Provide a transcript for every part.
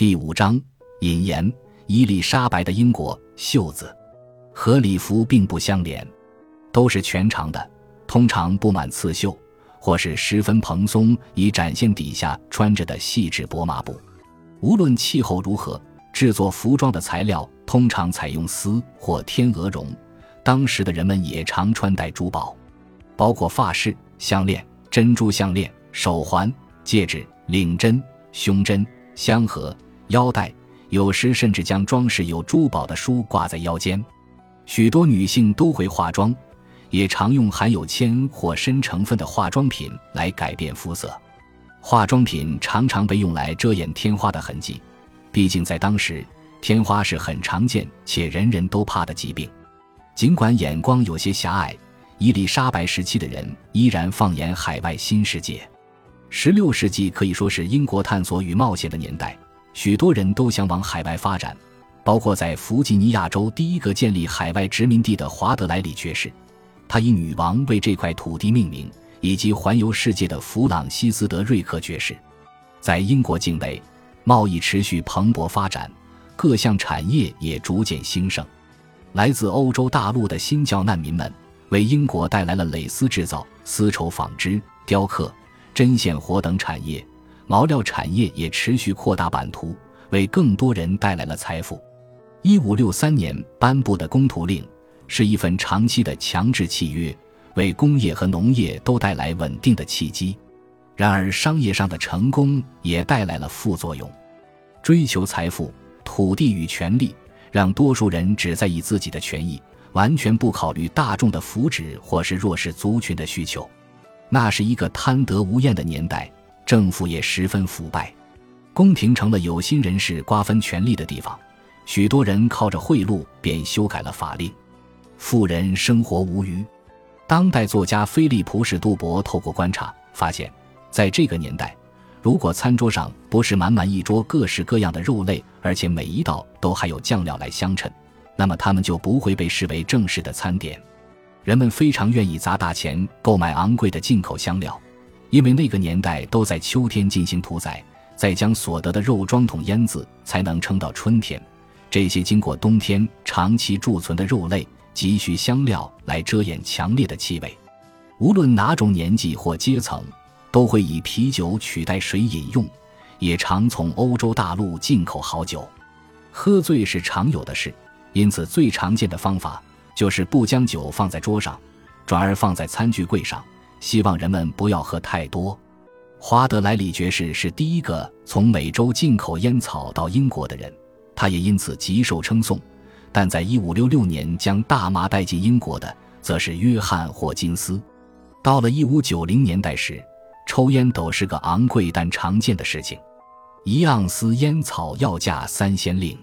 第五章引言：伊丽莎白的英国袖子和礼服并不相连，都是全长的，通常布满刺绣，或是十分蓬松，以展现底下穿着的细致薄麻布。无论气候如何，制作服装的材料通常采用丝或天鹅绒。当时的人们也常穿戴珠宝，包括发饰、项链、珍珠项链、手环、戒指、领针、胸针、香盒、腰带，有时甚至将装饰有珠宝的书挂在腰间。许多女性都会化妆，也常用含有铅或砷成分的化妆品来改变肤色。化妆品常常被用来遮掩天花的痕迹，毕竟在当时，天花是很常见且人人都怕的疾病。尽管眼光有些狭隘，伊丽莎白时期的人依然放眼海外新世界。十六世纪可以说是英国探索与冒险的年代，许多人都想往海外发展，包括在弗吉尼亚州第一个建立海外殖民地的华德莱里爵士，他以女王为这块土地命名，以及环游世界的弗朗西斯德瑞克爵士。在英国境内，贸易持续蓬勃发展，各项产业也逐渐兴盛。来自欧洲大陆的新教难民们，为英国带来了蕾丝制造、丝绸纺织、雕刻、针线活等产业，毛料产业也持续扩大版图，为更多人带来了财富。一五六三年颁布的公图令是一份长期的强制契约，为工业和农业都带来稳定的契机。然而，商业上的成功也带来了副作用：追求财富、土地与权力。让多数人只在意自己的权益，完全不考虑大众的福祉或是弱势族群的需求。那是一个贪得无厌的年代，政府也十分腐败，宫廷成了有心人士瓜分权力的地方。许多人靠着贿赂便修改了法令，富人生活无余。当代作家菲利普·史杜伯透过观察发现，在这个年代。如果餐桌上不是满满一桌各式各样的肉类，而且每一道都还有酱料来相衬，那么它们就不会被视为正式的餐点。人们非常愿意砸大钱购买昂贵的进口香料，因为那个年代都在秋天进行屠宰，再将所得的肉装桶腌制，才能撑到春天。这些经过冬天长期贮存的肉类，急需香料来遮掩强烈的气味。无论哪种年纪或阶层。都会以啤酒取代水饮用，也常从欧洲大陆进口好酒。喝醉是常有的事，因此最常见的方法就是不将酒放在桌上，转而放在餐具柜上，希望人们不要喝太多。华德莱里爵士是第一个从美洲进口烟草到英国的人，他也因此极受称颂。但在1566年将大麻带进英国的，则是约翰霍金斯。到了1590年代时，抽烟斗是个昂贵但常见的事情，一盎司烟草要价三先令，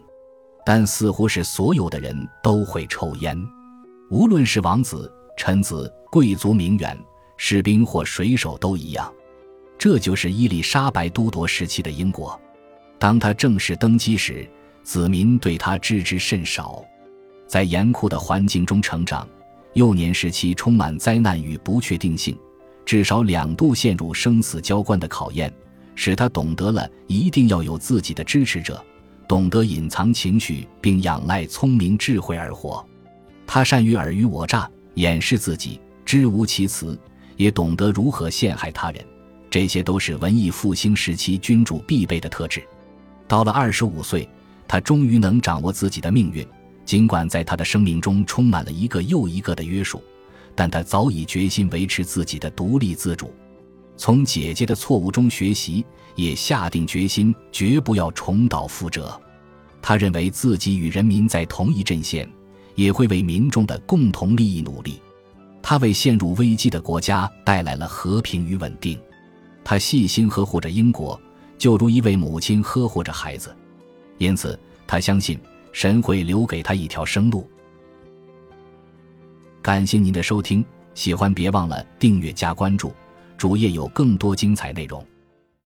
但似乎是所有的人都会抽烟，无论是王子、臣子、贵族、名媛、士兵或水手都一样。这就是伊丽莎白都铎时期的英国。当他正式登基时，子民对他知之甚少，在严酷的环境中成长，幼年时期充满灾难与不确定性。至少两度陷入生死交关的考验，使他懂得了一定要有自己的支持者，懂得隐藏情绪并仰赖聪明智慧而活。他善于尔虞我诈，掩饰自己，知无其词，也懂得如何陷害他人。这些都是文艺复兴时期君主必备的特质。到了二十五岁，他终于能掌握自己的命运，尽管在他的生命中充满了一个又一个的约束。但他早已决心维持自己的独立自主，从姐姐的错误中学习，也下定决心绝不要重蹈覆辙。他认为自己与人民在同一阵线，也会为民众的共同利益努力。他为陷入危机的国家带来了和平与稳定。他细心呵护着英国，就如一位母亲呵护着孩子。因此，他相信神会留给他一条生路。感谢您的收听，喜欢别忘了订阅加关注，主页有更多精彩内容。